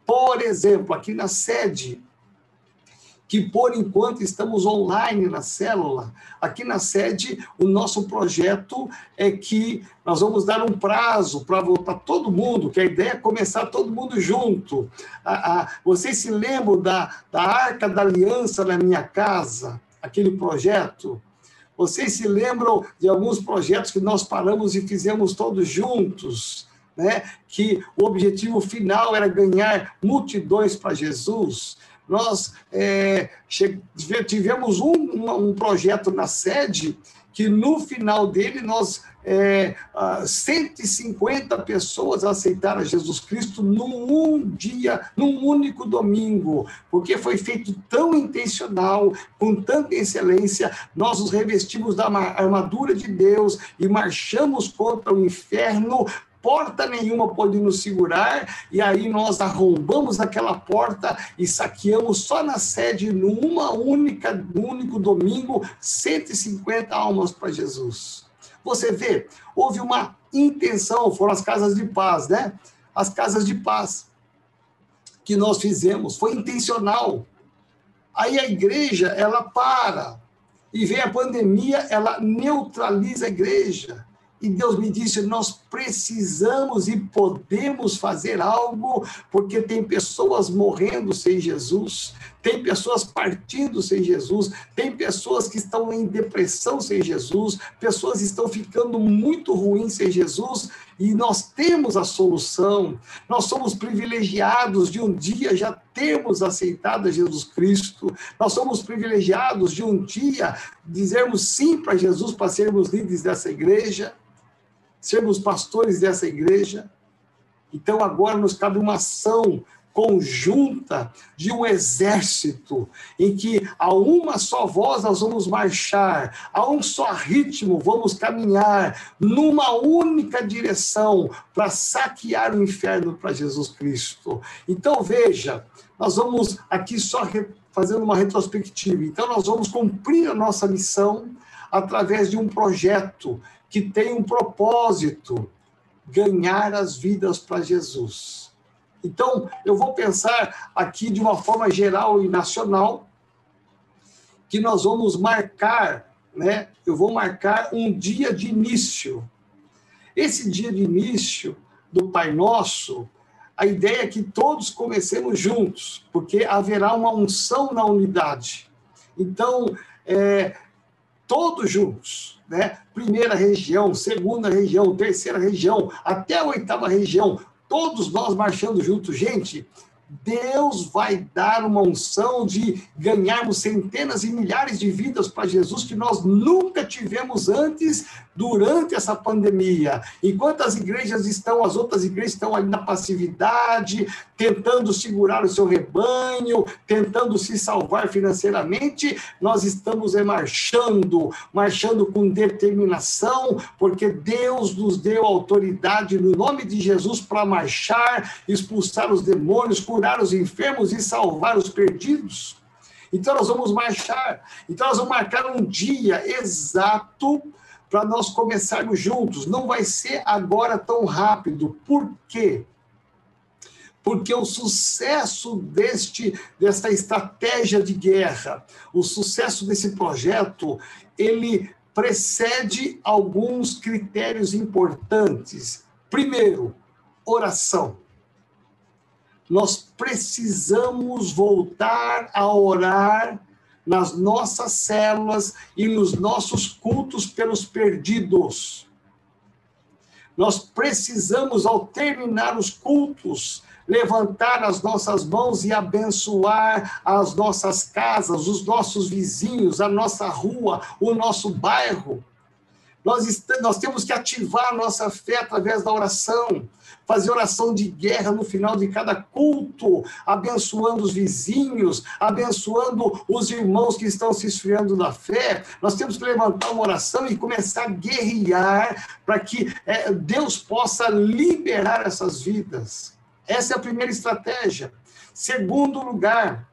Por exemplo, aqui na sede, que por enquanto estamos online na célula. Aqui na sede, o nosso projeto é que nós vamos dar um prazo para voltar todo mundo, que a ideia é começar todo mundo junto. Ah, ah, vocês se lembram da, da Arca da Aliança na minha casa? Aquele projeto? Vocês se lembram de alguns projetos que nós paramos e fizemos todos juntos? Né? Que o objetivo final era ganhar multidões para Jesus nós é, tivemos um, um, projeto na sede que no final dele nós é, 150 pessoas aceitaram Jesus Cristo num dia, num único domingo, porque foi feito tão intencional, com tanta excelência, nós nos revestimos da armadura de Deus e marchamos contra o inferno porta nenhuma pode nos segurar, e aí nós arrombamos aquela porta e saqueamos só na sede, numa única, num único domingo, 150 almas para Jesus. Você vê, houve uma intenção, foram as casas de paz, né? As casas de paz que nós fizemos, foi intencional. Aí a igreja, ela para, e vem a pandemia, ela neutraliza a igreja. E Deus me disse: nós precisamos e podemos fazer algo, porque tem pessoas morrendo sem Jesus, tem pessoas partindo sem Jesus, tem pessoas que estão em depressão sem Jesus, pessoas estão ficando muito ruins sem Jesus, e nós temos a solução. Nós somos privilegiados de um dia já termos aceitado a Jesus Cristo, nós somos privilegiados de um dia dizermos sim para Jesus para sermos líderes dessa igreja sermos pastores dessa igreja. Então agora nos cabe uma ação conjunta de um exército, em que a uma só voz nós vamos marchar, a um só ritmo vamos caminhar, numa única direção, para saquear o inferno para Jesus Cristo. Então veja, nós vamos aqui só fazendo uma retrospectiva. Então nós vamos cumprir a nossa missão através de um projeto que tem um propósito: ganhar as vidas para Jesus. Então, eu vou pensar aqui de uma forma geral e nacional, que nós vamos marcar, né? Eu vou marcar um dia de início. Esse dia de início do Pai Nosso, a ideia é que todos comecemos juntos, porque haverá uma unção na unidade. Então, é, todos juntos, né? Primeira região, segunda região, terceira região, até a oitava região, todos nós marchando juntos. Gente, Deus vai dar uma unção de ganharmos centenas e milhares de vidas para Jesus que nós nunca tivemos antes durante essa pandemia. Enquanto as igrejas estão, as outras igrejas estão ali na passividade, tentando segurar o seu rebanho, tentando se salvar financeiramente, nós estamos marchando, marchando com determinação, porque Deus nos deu autoridade no nome de Jesus para marchar, expulsar os demônios, curar os enfermos e salvar os perdidos. Então nós vamos marchar. Então nós vamos marcar um dia exato para nós começarmos juntos. Não vai ser agora tão rápido. Por quê? Porque o sucesso deste desta estratégia de guerra, o sucesso desse projeto, ele precede alguns critérios importantes. Primeiro, oração. Nós precisamos voltar a orar nas nossas células e nos nossos cultos pelos perdidos. Nós precisamos, ao terminar os cultos, levantar as nossas mãos e abençoar as nossas casas, os nossos vizinhos, a nossa rua, o nosso bairro. Nós, nós temos que ativar a nossa fé através da oração, fazer oração de guerra no final de cada culto, abençoando os vizinhos, abençoando os irmãos que estão se esfriando na fé. Nós temos que levantar uma oração e começar a guerrear para que é, Deus possa liberar essas vidas. Essa é a primeira estratégia. Segundo lugar,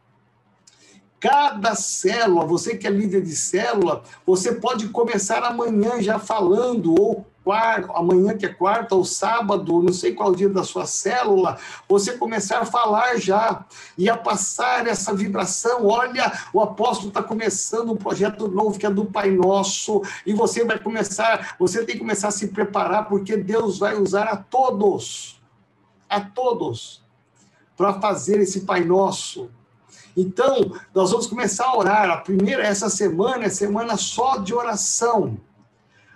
cada célula, você que é líder de célula, você pode começar amanhã já falando, ou quarto, amanhã que é quarta ou sábado, não sei qual dia da sua célula, você começar a falar já e a passar essa vibração. Olha, o apóstolo está começando um projeto novo que é do Pai Nosso, e você vai começar, você tem que começar a se preparar, porque Deus vai usar a todos a todos para fazer esse Pai Nosso. Então, nós vamos começar a orar. A primeira, essa semana, é semana só de oração.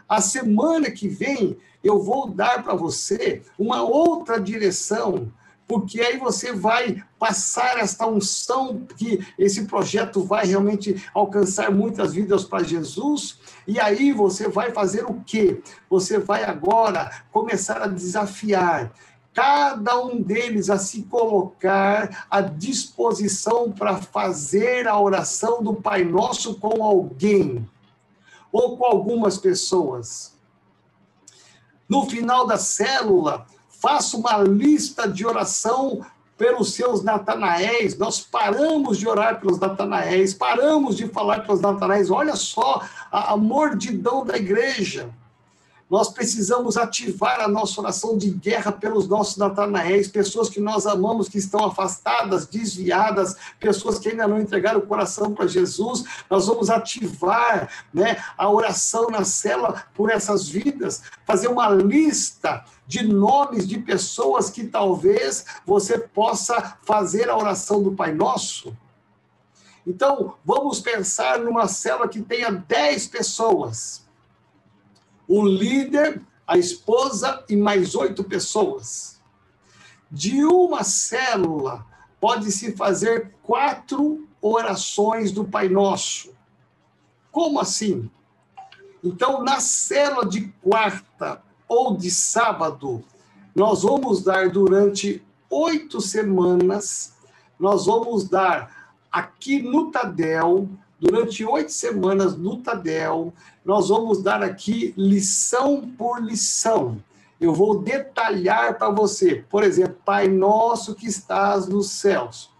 A semana que vem, eu vou dar para você uma outra direção, porque aí você vai passar esta unção, que esse projeto vai realmente alcançar muitas vidas para Jesus, e aí você vai fazer o quê? Você vai agora começar a desafiar cada um deles a se colocar à disposição para fazer a oração do Pai Nosso com alguém ou com algumas pessoas. No final da célula, faça uma lista de oração pelos seus Natanaéis. Nós paramos de orar pelos Natanaéis, paramos de falar pelos Natanaéis. Olha só a, a mordidão da igreja. Nós precisamos ativar a nossa oração de guerra pelos nossos Natanaéis, pessoas que nós amamos, que estão afastadas, desviadas, pessoas que ainda não entregaram o coração para Jesus. Nós vamos ativar né, a oração na cela por essas vidas, fazer uma lista de nomes de pessoas que talvez você possa fazer a oração do Pai Nosso. Então, vamos pensar numa célula que tenha 10 pessoas o líder, a esposa e mais oito pessoas. De uma célula, pode-se fazer quatro orações do Pai Nosso. Como assim? Então, na célula de quarta ou de sábado, nós vamos dar durante oito semanas, nós vamos dar aqui no Tadel durante oito semanas no Tadel, nós vamos dar aqui lição por lição. Eu vou detalhar para você, por exemplo, Pai Nosso que estás nos céus.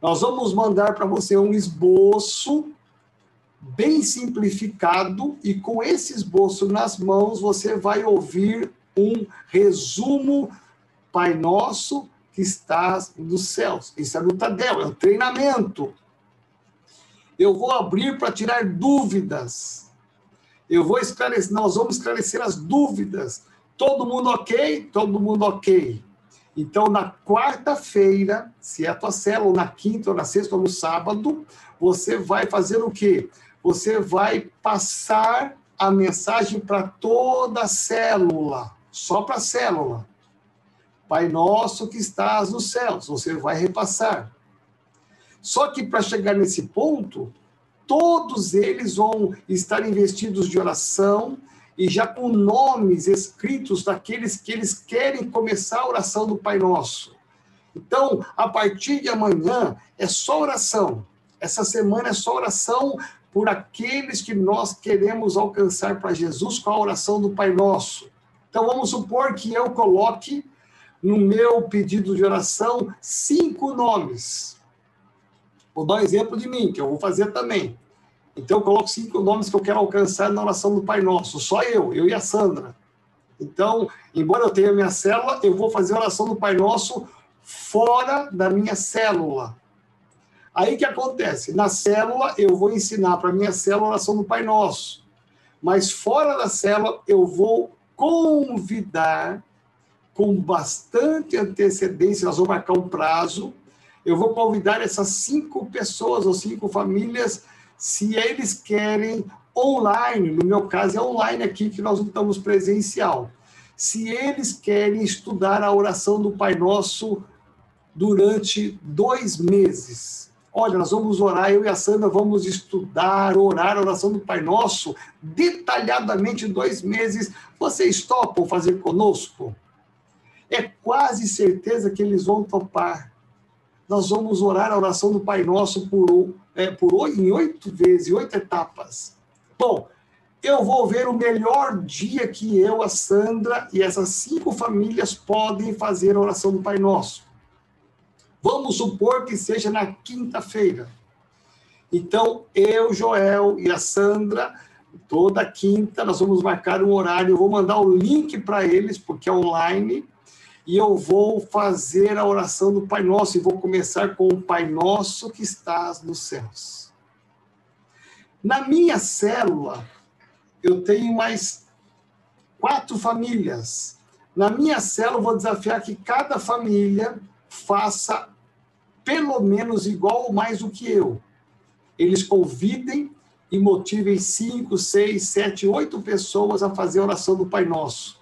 Nós vamos mandar para você um esboço bem simplificado e com esse esboço nas mãos você vai ouvir um resumo Pai Nosso que estás nos céus. Isso é no Tadel, é um treinamento. Eu vou abrir para tirar dúvidas. Eu vou esclarecer, nós vamos esclarecer as dúvidas. Todo mundo ok? Todo mundo ok. Então, na quarta-feira, se é a tua célula, na quinta, ou na sexta, ou no sábado, você vai fazer o quê? Você vai passar a mensagem para toda a célula, só para a célula. Pai nosso que estás nos céus, você vai repassar. Só que para chegar nesse ponto, todos eles vão estar investidos de oração e já com nomes escritos daqueles que eles querem começar a oração do Pai Nosso. Então, a partir de amanhã, é só oração. Essa semana é só oração por aqueles que nós queremos alcançar para Jesus com a oração do Pai Nosso. Então, vamos supor que eu coloque no meu pedido de oração cinco nomes. Vou dar um exemplo de mim, que eu vou fazer também. Então, eu coloco cinco nomes que eu quero alcançar na oração do Pai Nosso. Só eu, eu e a Sandra. Então, embora eu tenha minha célula, eu vou fazer a oração do Pai Nosso fora da minha célula. Aí que acontece? Na célula, eu vou ensinar para minha célula a oração do Pai Nosso. Mas fora da célula, eu vou convidar com bastante antecedência, nós vamos marcar um prazo. Eu vou convidar essas cinco pessoas ou cinco famílias, se eles querem online, no meu caso é online aqui que nós estamos presencial. Se eles querem estudar a oração do Pai Nosso durante dois meses. Olha, nós vamos orar, eu e a Sandra vamos estudar, orar a oração do Pai Nosso detalhadamente dois meses. Vocês topam fazer conosco? É quase certeza que eles vão topar. Nós vamos orar a oração do Pai Nosso por, é, por em oito vezes, oito etapas. Bom, eu vou ver o melhor dia que eu, a Sandra e essas cinco famílias podem fazer a oração do Pai Nosso. Vamos supor que seja na quinta-feira. Então, eu, Joel e a Sandra, toda quinta, nós vamos marcar um horário. Eu vou mandar o link para eles, porque é online e eu vou fazer a oração do Pai Nosso, e vou começar com o Pai Nosso que estás nos céus. Na minha célula, eu tenho mais quatro famílias. Na minha célula, eu vou desafiar que cada família faça pelo menos igual ou mais do que eu. Eles convidem e motivem cinco, seis, sete, oito pessoas a fazer a oração do Pai Nosso.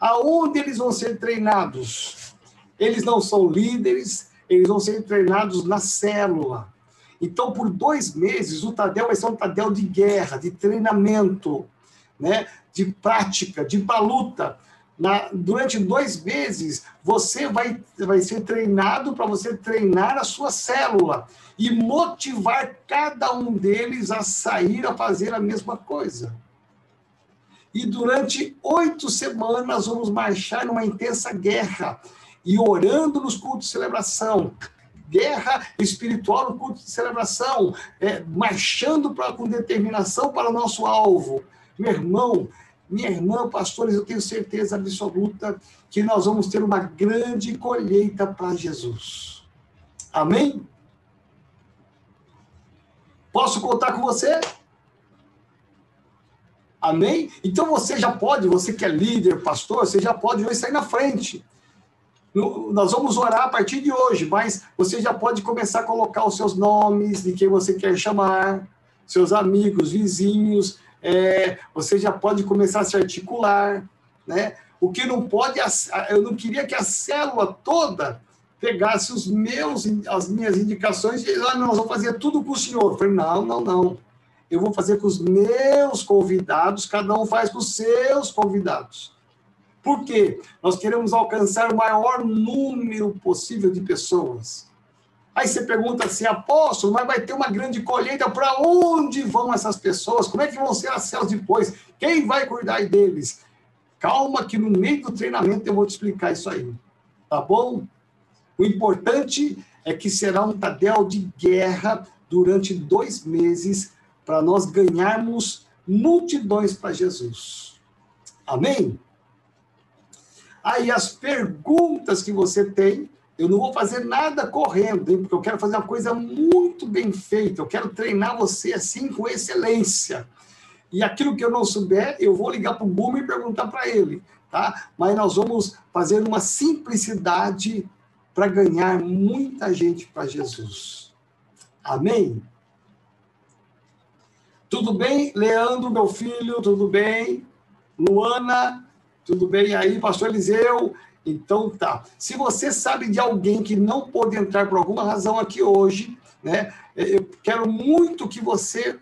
Aonde eles vão ser treinados? Eles não são líderes, eles vão ser treinados na célula. Então, por dois meses, o Tadel vai ser um Tadel de guerra, de treinamento, né? de prática, de luta. Na, durante dois meses, você vai, vai ser treinado para você treinar a sua célula e motivar cada um deles a sair a fazer a mesma coisa. E durante oito semanas vamos marchar numa intensa guerra e orando nos cultos de celebração. Guerra espiritual no culto de celebração, é, marchando pra, com determinação para o nosso alvo. Meu irmão, minha irmã, pastores, eu tenho certeza absoluta que nós vamos ter uma grande colheita para Jesus. Amém? Posso contar com você? Amém? Então você já pode, você que é líder, pastor, você já pode hoje sair na frente. Nós vamos orar a partir de hoje, mas você já pode começar a colocar os seus nomes, de quem você quer chamar, seus amigos, vizinhos, é, você já pode começar a se articular, né? O que não pode, eu não queria que a célula toda pegasse os meus, as minhas indicações e ah, nós vamos fazer tudo com o senhor. Eu falei, não, não, não eu vou fazer com os meus convidados, cada um faz com os seus convidados. Por quê? Nós queremos alcançar o maior número possível de pessoas. Aí você pergunta assim, apóstolo, mas vai ter uma grande colheita, para onde vão essas pessoas? Como é que vão ser as células depois? Quem vai cuidar deles? Calma que no meio do treinamento eu vou te explicar isso aí, tá bom? O importante é que será um tadel de guerra durante dois meses, para nós ganharmos multidões para Jesus. Amém? Aí as perguntas que você tem, eu não vou fazer nada correndo, hein, porque eu quero fazer uma coisa muito bem feita, eu quero treinar você assim com excelência. E aquilo que eu não souber, eu vou ligar para o Google e perguntar para ele, tá? Mas nós vamos fazer uma simplicidade para ganhar muita gente para Jesus. Amém? Tudo bem, Leandro, meu filho? Tudo bem? Luana, tudo bem aí, pastor Eliseu? Então tá. Se você sabe de alguém que não pôde entrar por alguma razão aqui hoje, né? Eu quero muito que você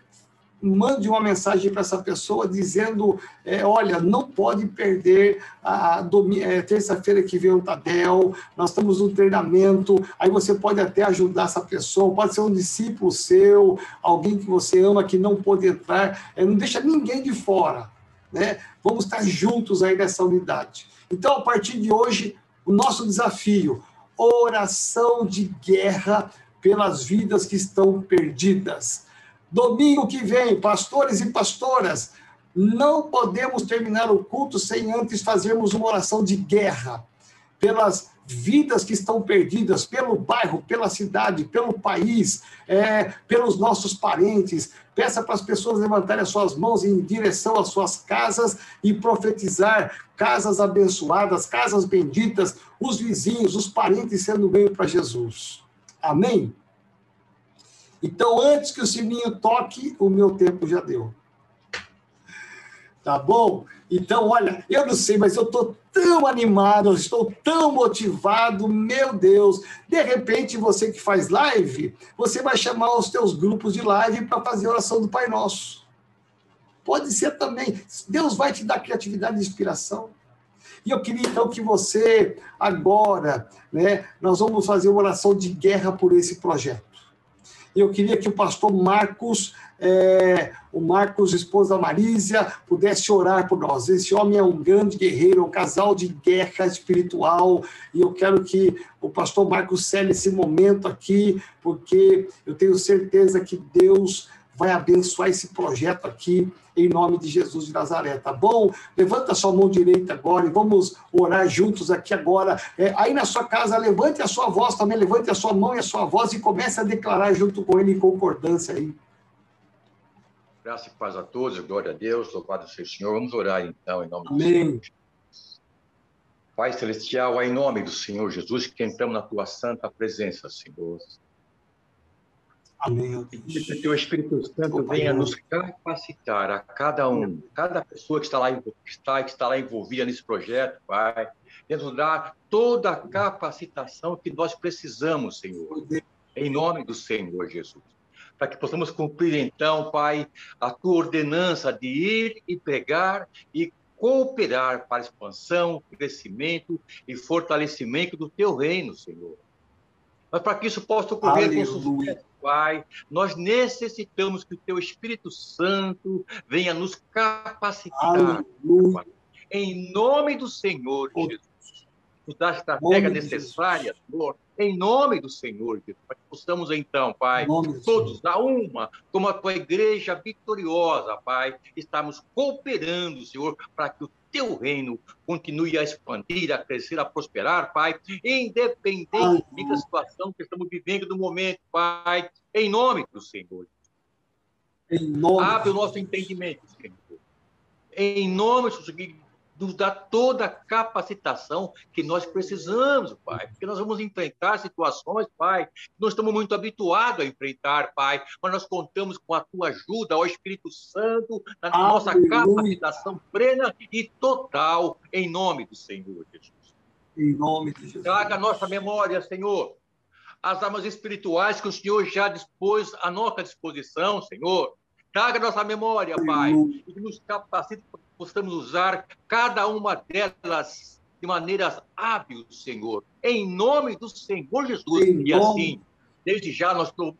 mande uma mensagem para essa pessoa dizendo: é, olha, não pode perder a, é, terça-feira que vem o Tadel, nós estamos no treinamento, aí você pode até ajudar essa pessoa, pode ser um discípulo seu, alguém que você ama que não pode entrar, é, não deixa ninguém de fora, né? Vamos estar juntos aí nessa unidade. Então, a partir de hoje, o nosso desafio, oração de guerra pelas vidas que estão perdidas Domingo que vem, pastores e pastoras, não podemos terminar o culto sem antes fazermos uma oração de guerra pelas vidas que estão perdidas pelo bairro, pela cidade, pelo país, é, pelos nossos parentes. Peça para as pessoas levantarem as suas mãos em direção às suas casas e profetizar casas abençoadas, casas benditas, os vizinhos, os parentes sendo meio para Jesus. Amém? Então, antes que o sininho toque, o meu tempo já deu. Tá bom? Então, olha, eu não sei, mas eu estou tão animado, eu estou tão motivado, meu Deus. De repente, você que faz live, você vai chamar os teus grupos de live para fazer oração do Pai Nosso. Pode ser também. Deus vai te dar criatividade e inspiração. E eu queria então que você, agora, né, nós vamos fazer uma oração de guerra por esse projeto. E eu queria que o pastor Marcos, é, o Marcos, esposa Marísia, pudesse orar por nós. Esse homem é um grande guerreiro, um casal de guerra espiritual, e eu quero que o pastor Marcos cele esse momento aqui, porque eu tenho certeza que Deus vai abençoar esse projeto aqui em nome de Jesus de Nazaré, tá bom? Levanta a sua mão direita agora e vamos orar juntos aqui agora. É, aí na sua casa, levante a sua voz também, levante a sua mão e a sua voz e comece a declarar junto com ele em concordância aí. Graça e paz a todos, glória a Deus, louvado seja o Senhor. Vamos orar então, em nome Amém. do Senhor. Pai Celestial, é em nome do Senhor Jesus, que entramos na tua santa presença, Senhor. Amém. Que o teu Espírito Santo venha nos capacitar a cada um, cada pessoa que está lá, que está, que está lá envolvida nesse projeto, Pai. Venha nos dar toda a capacitação que nós precisamos, Senhor. Em nome do Senhor Jesus. Para que possamos cumprir, então, Pai, a tua ordenança de ir e pregar e cooperar para expansão, crescimento e fortalecimento do teu reino, Senhor. Mas para que isso possa ocorrer Aleluia. com sucesso, Pai, nós necessitamos que o Teu Espírito Santo venha nos capacitar. Em nome do Senhor Jesus. Nos dá a estratégia necessária, Senhor, em nome do Senhor, Jesus, para que possamos então, Pai, todos a uma, como a tua igreja vitoriosa, Pai, estamos cooperando, Senhor, para que o teu reino continue a expandir, a crescer, a prosperar, Pai, independente da situação que estamos vivendo no momento, Pai, em nome do Senhor. Em nome Abre o nosso entendimento, Senhor. Em nome do Senhor, nos dá toda a capacitação que nós precisamos, Pai, porque nós vamos enfrentar situações, Pai, que não estamos muito habituados a enfrentar, Pai, mas nós contamos com a Tua ajuda, ao Espírito Santo, na nossa capacitação plena e total, em nome do Senhor Jesus. Em nome de Jesus. Traga a nossa memória, Senhor, as armas espirituais que o Senhor já dispôs à nossa disposição, Senhor. Traga a nossa memória, Pai, e nos capacite possamos usar cada uma delas de maneiras hábeis, Senhor, em nome do Senhor Jesus. Em e assim, desde já, nós estamos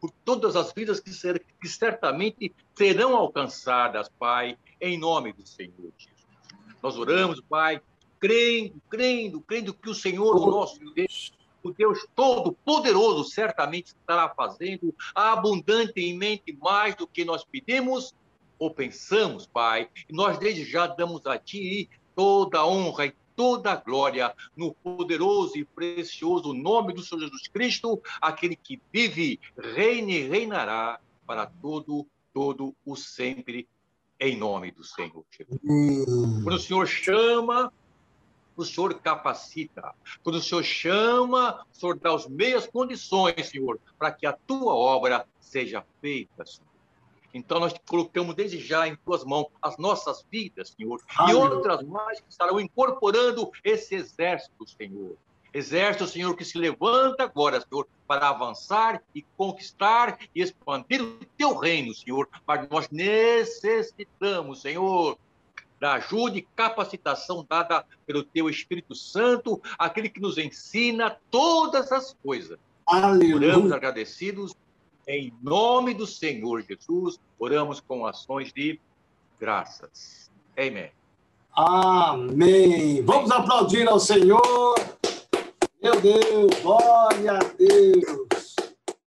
por todas as vidas que, ser, que certamente serão alcançadas, Pai, em nome do Senhor Jesus. Nós oramos, Pai, crendo, crendo, crendo que o Senhor, o nosso Deus, o Deus Todo-Poderoso, certamente estará fazendo abundantemente mais do que nós pedimos ou pensamos, Pai, e nós desde já damos a Ti toda a honra e toda a glória no poderoso e precioso nome do Senhor Jesus Cristo, aquele que vive, reina e reinará para todo, todo o sempre, em nome do Senhor Jesus. Quando o Senhor chama, o Senhor capacita. Quando o Senhor chama, o Senhor dá as meias condições, Senhor, para que a tua obra seja feita, Senhor. Então, nós colocamos desde já em tuas mãos as nossas vidas, Senhor, Amém. e outras mais que estarão incorporando esse exército, Senhor. Exército, Senhor, que se levanta agora, Senhor, para avançar e conquistar e expandir o teu reino, Senhor. Mas nós necessitamos, Senhor, da ajuda e capacitação dada pelo teu Espírito Santo, aquele que nos ensina todas as coisas. Aleluia. Oramos agradecidos em nome do Senhor Jesus, oramos com ações de graças. Amém. Amém. Vamos aplaudir ao Senhor. Meu Deus, glória a Deus.